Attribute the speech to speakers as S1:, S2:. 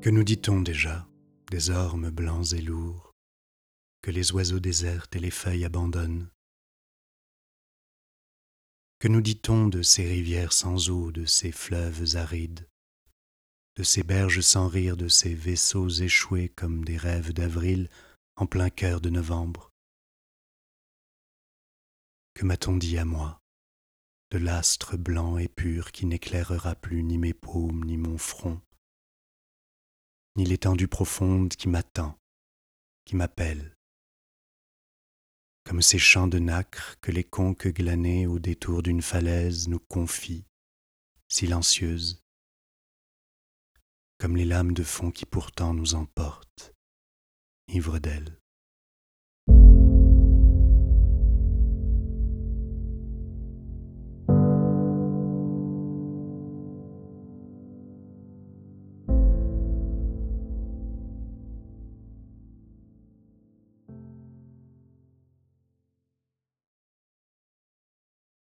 S1: Que nous dit-on déjà des ormes blancs et lourds que les oiseaux désertent et les feuilles abandonnent? Que nous dit-on de ces rivières sans eau, de ces fleuves arides, de ces berges sans rire, de ces vaisseaux échoués comme des rêves d'avril en plein cœur de novembre? Que m'a-t-on dit à moi de l'astre blanc et pur qui n'éclairera plus ni mes paumes ni mon front? Ni l'étendue profonde qui m'attend, qui m'appelle. Comme ces champs de nacre que les conques glanées au détour d'une falaise nous confient, silencieuses, comme les lames de fond qui pourtant nous emportent, ivres d'elles.